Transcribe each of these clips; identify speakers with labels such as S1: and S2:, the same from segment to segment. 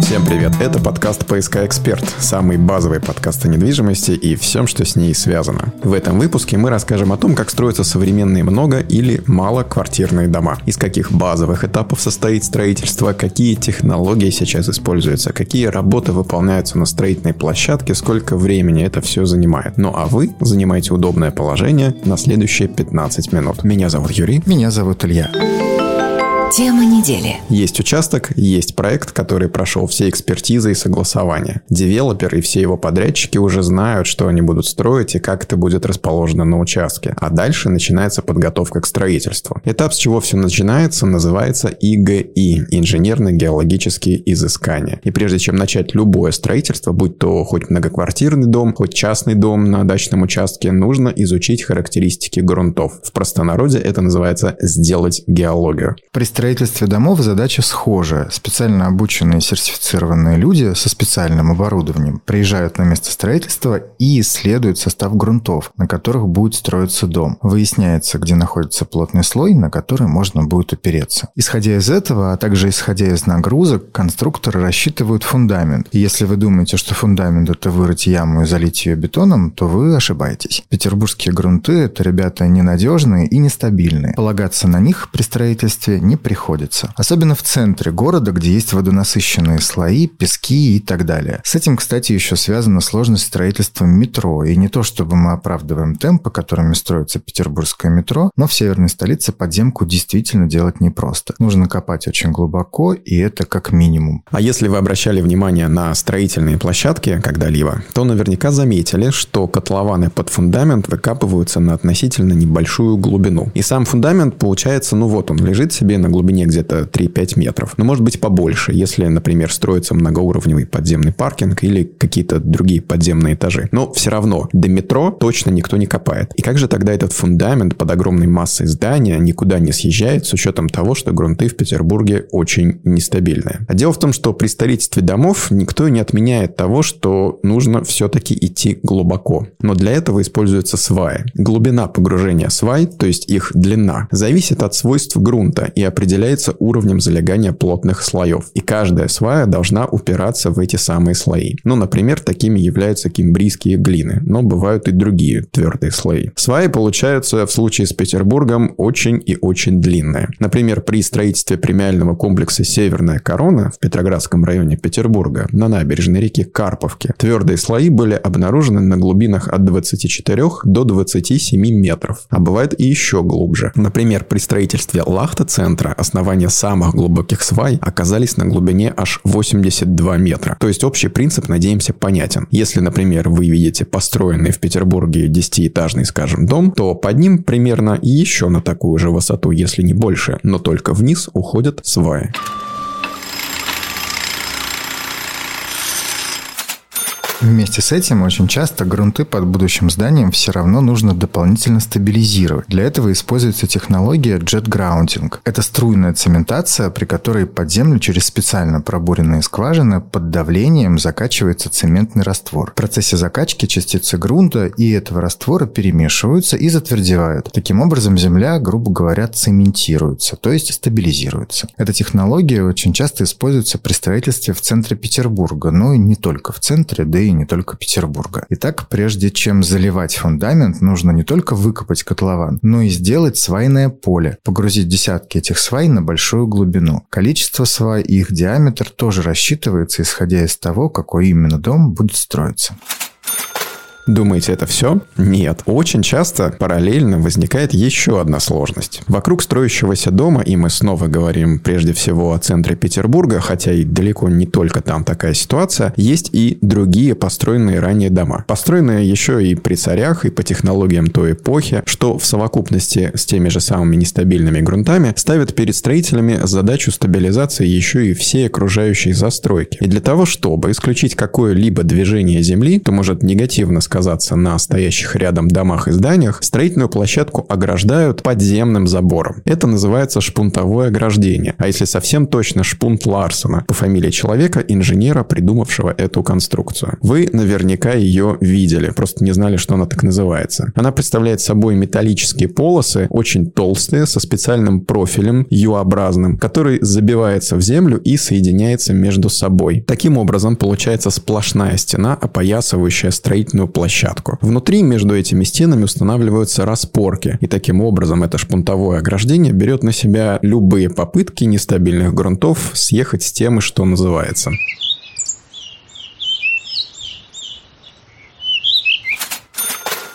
S1: Всем привет! Это подкаст «ПСК Эксперт», самый базовый подкаст о недвижимости и всем, что с ней связано. В этом выпуске мы расскажем о том, как строятся современные много или малоквартирные дома, из каких базовых этапов состоит строительство, какие технологии сейчас используются, какие работы выполняются на строительной площадке, сколько времени это все занимает. Ну а вы занимаете удобное положение на следующие 15 минут. Меня зовут Юрий.
S2: Меня зовут Илья.
S3: Тема недели.
S1: Есть участок, есть проект, который прошел все экспертизы и согласования. Девелопер и все его подрядчики уже знают, что они будут строить и как это будет расположено на участке. А дальше начинается подготовка к строительству. Этап, с чего все начинается, называется ИГИ – инженерно-геологические изыскания. И прежде чем начать любое строительство, будь то хоть многоквартирный дом, хоть частный дом на дачном участке, нужно изучить характеристики грунтов. В простонародье это называется «сделать геологию».
S2: При строительстве домов задача схожая. Специально обученные сертифицированные люди со специальным оборудованием приезжают на место строительства и исследуют состав грунтов, на которых будет строиться дом. Выясняется, где находится плотный слой, на который можно будет опереться. Исходя из этого, а также исходя из нагрузок, конструкторы рассчитывают фундамент. И если вы думаете, что фундамент – это вырыть яму и залить ее бетоном, то вы ошибаетесь. Петербургские грунты – это ребята ненадежные и нестабильные. Полагаться на них при строительстве не приходится приходится. Особенно в центре города, где есть водонасыщенные слои, пески и так далее. С этим, кстати, еще связана сложность строительства метро. И не то, чтобы мы оправдываем темпы, которыми строится петербургское метро, но в северной столице подземку действительно делать непросто. Нужно копать очень глубоко, и это как минимум.
S1: А если вы обращали внимание на строительные площадки когда-либо, то наверняка заметили, что котлованы под фундамент выкапываются на относительно небольшую глубину. И сам фундамент, получается, ну вот он лежит себе на глубине глубине где-то 3-5 метров. Но может быть побольше, если, например, строится многоуровневый подземный паркинг или какие-то другие подземные этажи. Но все равно до метро точно никто не копает. И как же тогда этот фундамент под огромной массой здания никуда не съезжает с учетом того, что грунты в Петербурге очень нестабильные? А дело в том, что при строительстве домов никто не отменяет того, что нужно все-таки идти глубоко. Но для этого используются сваи. Глубина погружения свай, то есть их длина, зависит от свойств грунта и определяется определяется уровнем залегания плотных слоев, и каждая свая должна упираться в эти самые слои. Ну, например, такими являются кимбрийские глины, но бывают и другие твердые слои. Сваи получаются в случае с Петербургом очень и очень длинные. Например, при строительстве премиального комплекса «Северная корона» в Петроградском районе Петербурга на набережной реки Карповки твердые слои были обнаружены на глубинах от 24 до 27 метров, а бывает и еще глубже. Например, при строительстве Лахта-центра основания самых глубоких свай оказались на глубине аж 82 метра. То есть общий принцип, надеемся, понятен. Если, например, вы видите построенный в Петербурге 10-этажный, скажем, дом, то под ним примерно еще на такую же высоту, если не больше, но только вниз уходят сваи.
S2: Вместе с этим очень часто грунты под будущим зданием все равно нужно дополнительно стабилизировать. Для этого используется технология jet grounding. Это струйная цементация, при которой под землю через специально пробуренные скважины под давлением закачивается цементный раствор. В процессе закачки частицы грунта и этого раствора перемешиваются и затвердевают. Таким образом земля, грубо говоря, цементируется, то есть стабилизируется. Эта технология очень часто используется при строительстве в центре Петербурга, но и не только в центре, да и не только Петербурга. Итак, прежде чем заливать фундамент, нужно не только выкопать котлован, но и сделать свайное поле, погрузить десятки этих свай на большую глубину. Количество свай и их диаметр тоже рассчитывается, исходя из того, какой именно дом будет строиться.
S1: Думаете, это все? Нет. Очень часто параллельно возникает еще одна сложность. Вокруг строящегося дома, и мы снова говорим прежде всего о центре Петербурга, хотя и далеко не только там такая ситуация, есть и другие построенные ранее дома. Построенные еще и при царях, и по технологиям той эпохи, что в совокупности с теми же самыми нестабильными грунтами ставят перед строителями задачу стабилизации еще и всей окружающей застройки. И для того, чтобы исключить какое-либо движение земли, то может негативно сказать, сказаться на стоящих рядом домах и зданиях, строительную площадку ограждают подземным забором. Это называется шпунтовое ограждение, а если совсем точно шпунт Ларсона, по фамилии человека, инженера, придумавшего эту конструкцию. Вы наверняка ее видели, просто не знали, что она так называется. Она представляет собой металлические полосы, очень толстые, со специальным профилем, U-образным, который забивается в землю и соединяется между собой. Таким образом, получается сплошная стена, опоясывающая строительную площадку. Внутри между этими стенами устанавливаются распорки, и таким образом это шпунтовое ограждение берет на себя любые попытки нестабильных грунтов съехать с темы, что называется.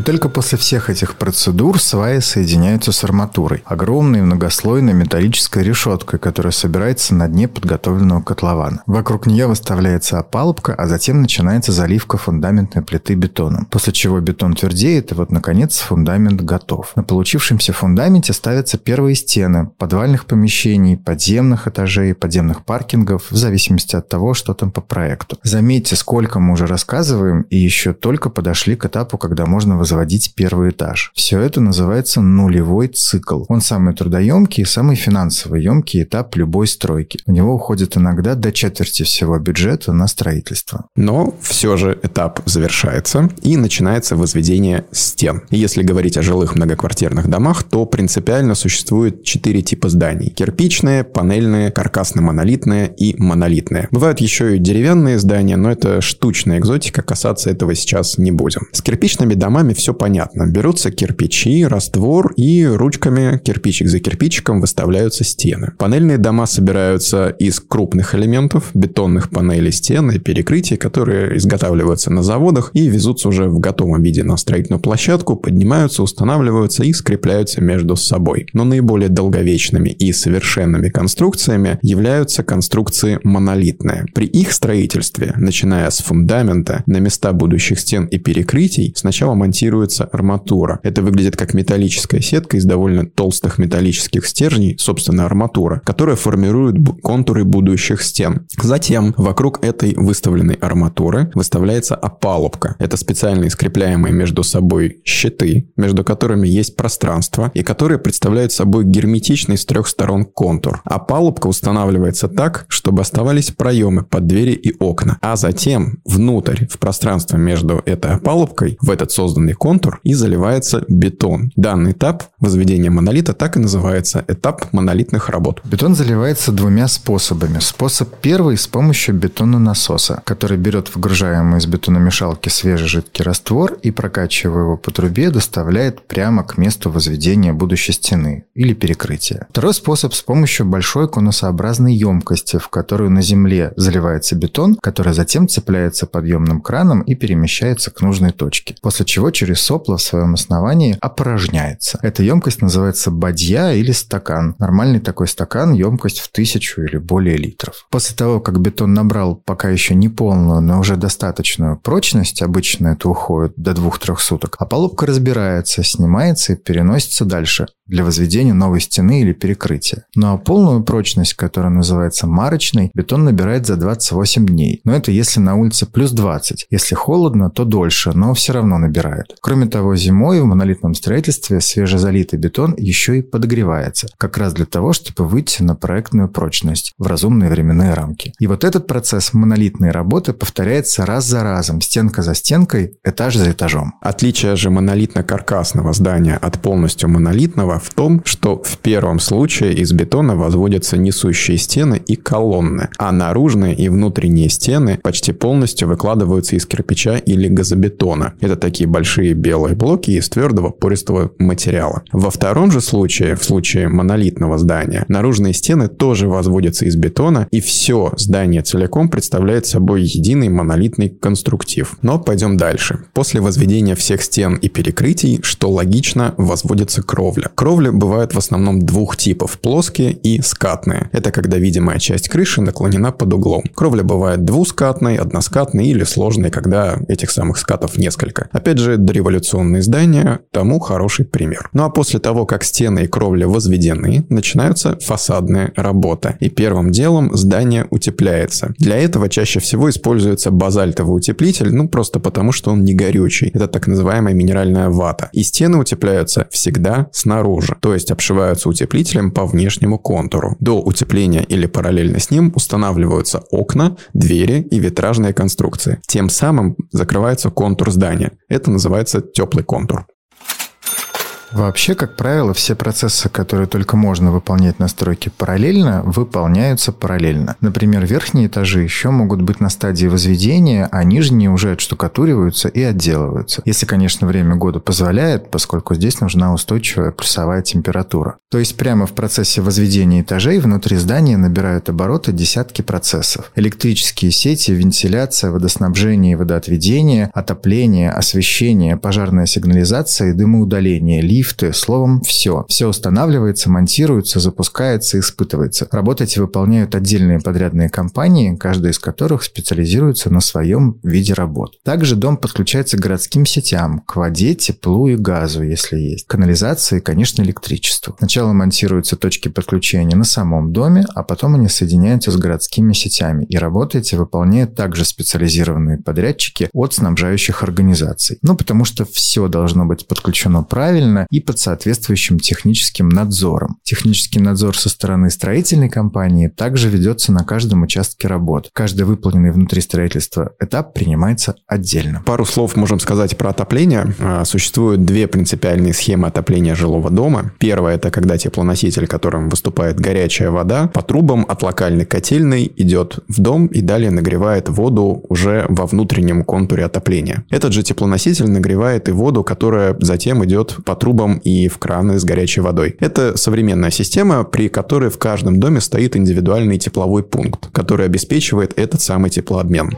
S2: И только после всех этих процедур сваи соединяются с арматурой. Огромной многослойной металлической решеткой, которая собирается на дне подготовленного котлована. Вокруг нее выставляется опалубка, а затем начинается заливка фундаментной плиты бетоном. После чего бетон твердеет, и вот, наконец, фундамент готов. На получившемся фундаменте ставятся первые стены подвальных помещений, подземных этажей, подземных паркингов, в зависимости от того, что там по проекту. Заметьте, сколько мы уже рассказываем, и еще только подошли к этапу, когда можно возводить первый этаж. Все это называется нулевой цикл. Он самый трудоемкий и самый финансово емкий этап любой стройки. У него уходит иногда до четверти всего бюджета на строительство.
S1: Но все же этап завершается и начинается возведение стен. если говорить о жилых многоквартирных домах, то принципиально существует четыре типа зданий. Кирпичные, панельные, каркасно-монолитные и монолитные. Бывают еще и деревянные здания, но это штучная экзотика, касаться этого сейчас не будем. С кирпичными домами вами все понятно. Берутся кирпичи, раствор и ручками, кирпичик за кирпичиком, выставляются стены. Панельные дома собираются из крупных элементов, бетонных панелей стен и перекрытий, которые изготавливаются на заводах и везутся уже в готовом виде на строительную площадку, поднимаются, устанавливаются и скрепляются между собой. Но наиболее долговечными и совершенными конструкциями являются конструкции монолитные. При их строительстве, начиная с фундамента, на места будущих стен и перекрытий, сначала монтируются монтируется арматура. Это выглядит как металлическая сетка из довольно толстых металлических стержней, собственно арматура, которая формирует контуры будущих стен. Затем вокруг этой выставленной арматуры выставляется опалубка. Это специальные скрепляемые между собой щиты, между которыми есть пространство, и которые представляют собой герметичный с трех сторон контур. Опалубка устанавливается так, чтобы оставались проемы под двери и окна. А затем внутрь, в пространство между этой опалубкой, в этот созданный созданный контур и заливается бетон. Данный этап возведения монолита так и называется – этап монолитных работ.
S2: Бетон заливается двумя способами. Способ первый – с помощью бетононасоса, который берет выгружаемый из бетономешалки свежий жидкий раствор и, прокачивая его по трубе, доставляет прямо к месту возведения будущей стены или перекрытия. Второй способ – с помощью большой конусообразной емкости, в которую на земле заливается бетон, который затем цепляется подъемным краном и перемещается к нужной точке. После чего через сопло в своем основании опорожняется. Эта емкость называется бадья или стакан. Нормальный такой стакан – емкость в тысячу или более литров. После того, как бетон набрал пока еще не полную, но уже достаточную прочность, обычно это уходит до 2-3 суток, а полубка разбирается, снимается и переносится дальше для возведения новой стены или перекрытия. Ну а полную прочность, которая называется марочной, бетон набирает за 28 дней. Но это если на улице плюс 20. Если холодно, то дольше, но все равно набирает. Кроме того, зимой в монолитном строительстве свежезалитый бетон еще и подогревается. Как раз для того, чтобы выйти на проектную прочность в разумные временные рамки. И вот этот процесс монолитной работы повторяется раз за разом, стенка за стенкой, этаж за этажом.
S1: Отличие же монолитно-каркасного здания от полностью монолитного в том, что в первом случае из бетона возводятся несущие стены и колонны, а наружные и внутренние стены почти полностью выкладываются из кирпича или газобетона. Это такие большие белые блоки из твердого пористого материала. Во втором же случае, в случае монолитного здания, наружные стены тоже возводятся из бетона, и все здание целиком представляет собой единый монолитный конструктив. Но пойдем дальше. После возведения всех стен и перекрытий, что логично, возводится. Кровля Кровли бывают в основном двух типов – плоские и скатные. Это когда видимая часть крыши наклонена под углом. Кровля бывает двускатной, односкатной или сложной, когда этих самых скатов несколько. Опять же, дореволюционные здания тому хороший пример. Ну а после того, как стены и кровля возведены, начинаются фасадная работа. И первым делом здание утепляется. Для этого чаще всего используется базальтовый утеплитель, ну просто потому, что он не горючий. Это так называемая минеральная вата. И стены утепляются всегда снаружи, то есть обшиваются утеплителем по внешнему контуру. До утепления или параллельно с ним устанавливаются окна, двери и витражные конструкции. Тем самым закрывается контур здания. Это называется теплый контур.
S2: Вообще, как правило, все процессы, которые только можно выполнять на стройке параллельно, выполняются параллельно. Например, верхние этажи еще могут быть на стадии возведения, а нижние уже отштукатуриваются и отделываются. Если, конечно, время года позволяет, поскольку здесь нужна устойчивая плюсовая температура. То есть прямо в процессе возведения этажей внутри здания набирают обороты десятки процессов. Электрические сети, вентиляция, водоснабжение и водоотведение, отопление, освещение, пожарная сигнализация и дымоудаление, лифты, словом, все. Все устанавливается, монтируется, запускается, испытывается. Работы эти выполняют отдельные подрядные компании, каждая из которых специализируется на своем виде работ. Также дом подключается к городским сетям, к воде, теплу и газу, если есть, канализации и, конечно, электричеству. Сначала монтируются точки подключения на самом доме, а потом они соединяются с городскими сетями, и работы эти выполняют также специализированные подрядчики от снабжающих организаций. Ну, потому что все должно быть подключено правильно, и под соответствующим техническим надзором. Технический надзор со стороны строительной компании также ведется на каждом участке работ. Каждый выполненный внутри строительства этап принимается отдельно.
S1: Пару слов можем сказать про отопление. А, существуют две принципиальные схемы отопления жилого дома. Первая – это когда теплоноситель, которым выступает горячая вода, по трубам от локальной котельной идет в дом и далее нагревает воду уже во внутреннем контуре отопления. Этот же теплоноситель нагревает и воду, которая затем идет по трубам трубам и в краны с горячей водой. Это современная система, при которой в каждом доме стоит индивидуальный тепловой пункт, который обеспечивает этот самый теплообмен.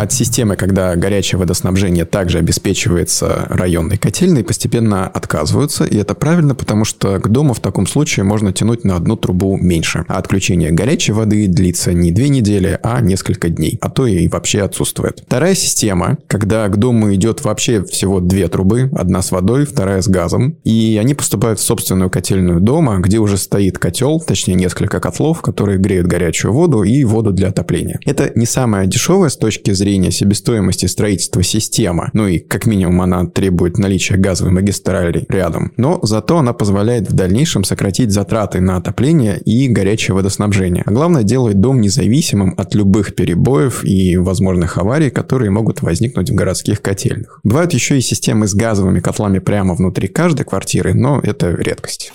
S1: От системы, когда горячее водоснабжение также обеспечивается районной котельной, постепенно отказываются, и это правильно, потому что к дому в таком случае можно тянуть на одну трубу меньше, а отключение горячей воды длится не две недели, а несколько дней, а то и вообще отсутствует. Вторая система, когда к дому идет вообще всего две трубы, одна с водой, вторая с газом, и они поступают в собственную котельную дома, где уже стоит котел, точнее несколько котлов, которые греют горячую воду и воду для отопления. Это не самая дешевая с точки зрения зрения себестоимости строительства система, ну и как минимум она требует наличия газовой магистрали рядом, но зато она позволяет в дальнейшем сократить затраты на отопление и горячее водоснабжение. А главное, делает дом независимым от любых перебоев и возможных аварий, которые могут возникнуть в городских котельных. Бывают еще и системы с газовыми котлами прямо внутри каждой квартиры, но это редкость.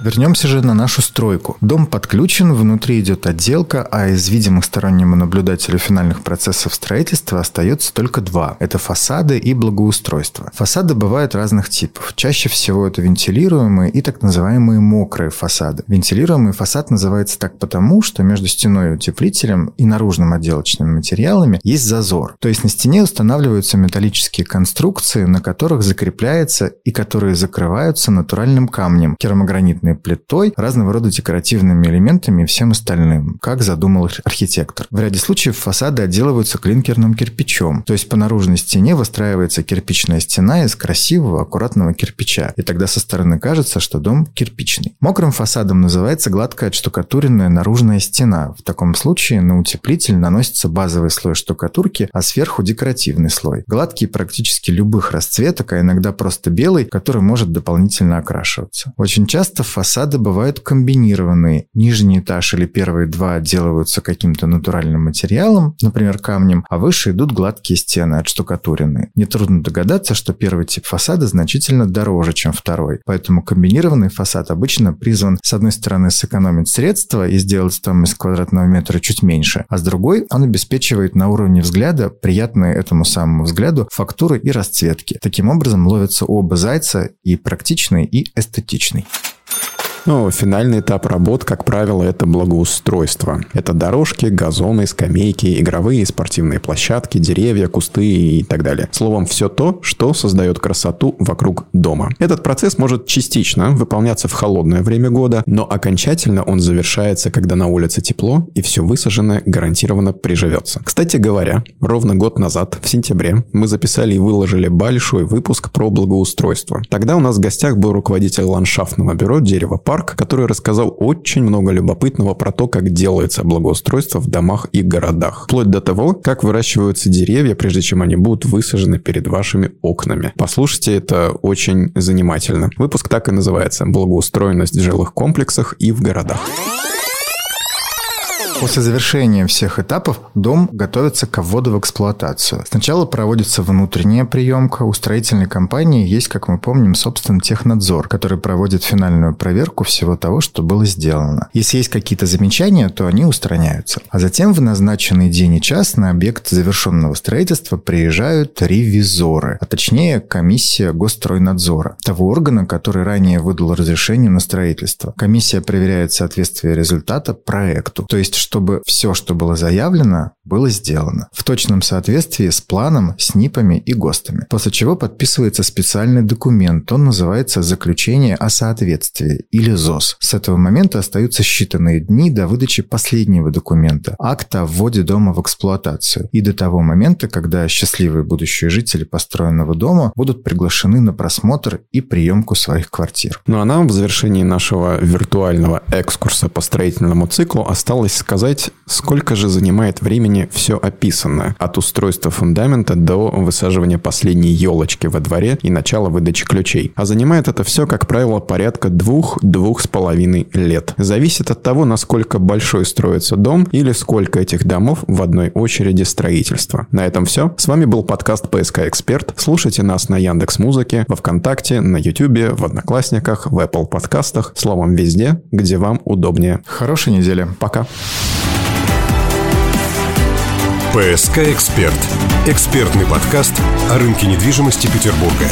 S2: Вернемся же на нашу стройку. Дом подключен, внутри идет отделка, а из видимых стороннему наблюдателю финальных процессов строительства остается только два. Это фасады и благоустройство. Фасады бывают разных типов. Чаще всего это вентилируемые и так называемые мокрые фасады. Вентилируемый фасад называется так потому, что между стеной и утеплителем и наружным отделочными материалами есть зазор. То есть на стене устанавливаются металлические конструкции, на которых закрепляется и которые закрываются натуральным камнем, керамогранитной гранитной плитой, разного рода декоративными элементами и всем остальным, как задумал архитектор. В ряде случаев фасады отделываются клинкерным кирпичом, то есть по наружной стене выстраивается кирпичная стена из красивого, аккуратного кирпича, и тогда со стороны кажется, что дом кирпичный. Мокрым фасадом называется гладкая отштукатуренная наружная стена. В таком случае на утеплитель наносится базовый слой штукатурки, а сверху декоративный слой. Гладкий практически любых расцветок, а иногда просто белый, который может дополнительно окрашиваться. Очень часто фасады бывают комбинированные. Нижний этаж или первые два отделываются каким-то натуральным материалом, например, камнем, а выше идут гладкие стены, отштукатуренные. Нетрудно догадаться, что первый тип фасада значительно дороже, чем второй. Поэтому комбинированный фасад обычно призван, с одной стороны, сэкономить средства и сделать стоимость квадратного метра чуть меньше, а с другой он обеспечивает на уровне взгляда приятные этому самому взгляду фактуры и расцветки. Таким образом ловятся оба зайца и практичный, и эстетичный.
S1: Ну, финальный этап работ, как правило, это благоустройство. Это дорожки, газоны, скамейки, игровые и спортивные площадки, деревья, кусты и так далее. Словом, все то, что создает красоту вокруг дома. Этот процесс может частично выполняться в холодное время года, но окончательно он завершается, когда на улице тепло и все высаженное гарантированно приживется. Кстати говоря, ровно год назад, в сентябре, мы записали и выложили большой выпуск про благоустройство. Тогда у нас в гостях был руководитель ландшафтного бюро «Дерево Парк», который рассказал очень много любопытного про то, как делается благоустройство в домах и городах. Вплоть до того, как выращиваются деревья, прежде чем они будут высажены перед вашими окнами. Послушайте, это очень занимательно. Выпуск так и называется «Благоустроенность в жилых комплексах и в городах».
S2: После завершения всех этапов дом готовится к вводу в эксплуатацию. Сначала проводится внутренняя приемка. У строительной компании есть, как мы помним, собственный технадзор, который проводит финальную проверку всего того, что было сделано. Если есть какие-то замечания, то они устраняются. А затем в назначенный день и час на объект завершенного строительства приезжают ревизоры, а точнее комиссия Госстройнадзора, того органа, который ранее выдал разрешение на строительство. Комиссия проверяет соответствие результата проекту, то есть чтобы все, что было заявлено, было сделано в точном соответствии с планом, с НИПами и ГОСТами. После чего подписывается специальный документ, он называется «Заключение о соответствии» или ЗОС. С этого момента остаются считанные дни до выдачи последнего документа – акта о вводе дома в эксплуатацию и до того момента, когда счастливые будущие жители построенного дома будут приглашены на просмотр и приемку своих квартир.
S1: Ну а нам в завершении нашего виртуального экскурса по строительному циклу осталось сказать, сколько же занимает времени все описанное. От устройства фундамента до высаживания последней елочки во дворе и начала выдачи ключей. А занимает это все, как правило, порядка двух-двух с половиной лет. Зависит от того, насколько большой строится дом или сколько этих домов в одной очереди строительства. На этом все. С вами был подкаст «ПСК Эксперт». Слушайте нас на Яндекс Музыке, во Вконтакте, на Ютубе, в Одноклассниках, в Apple подкастах, словом, везде, где вам удобнее.
S2: Хорошей недели.
S1: Пока.
S4: ПСК «Эксперт» – экспертный подкаст о рынке недвижимости Петербурга.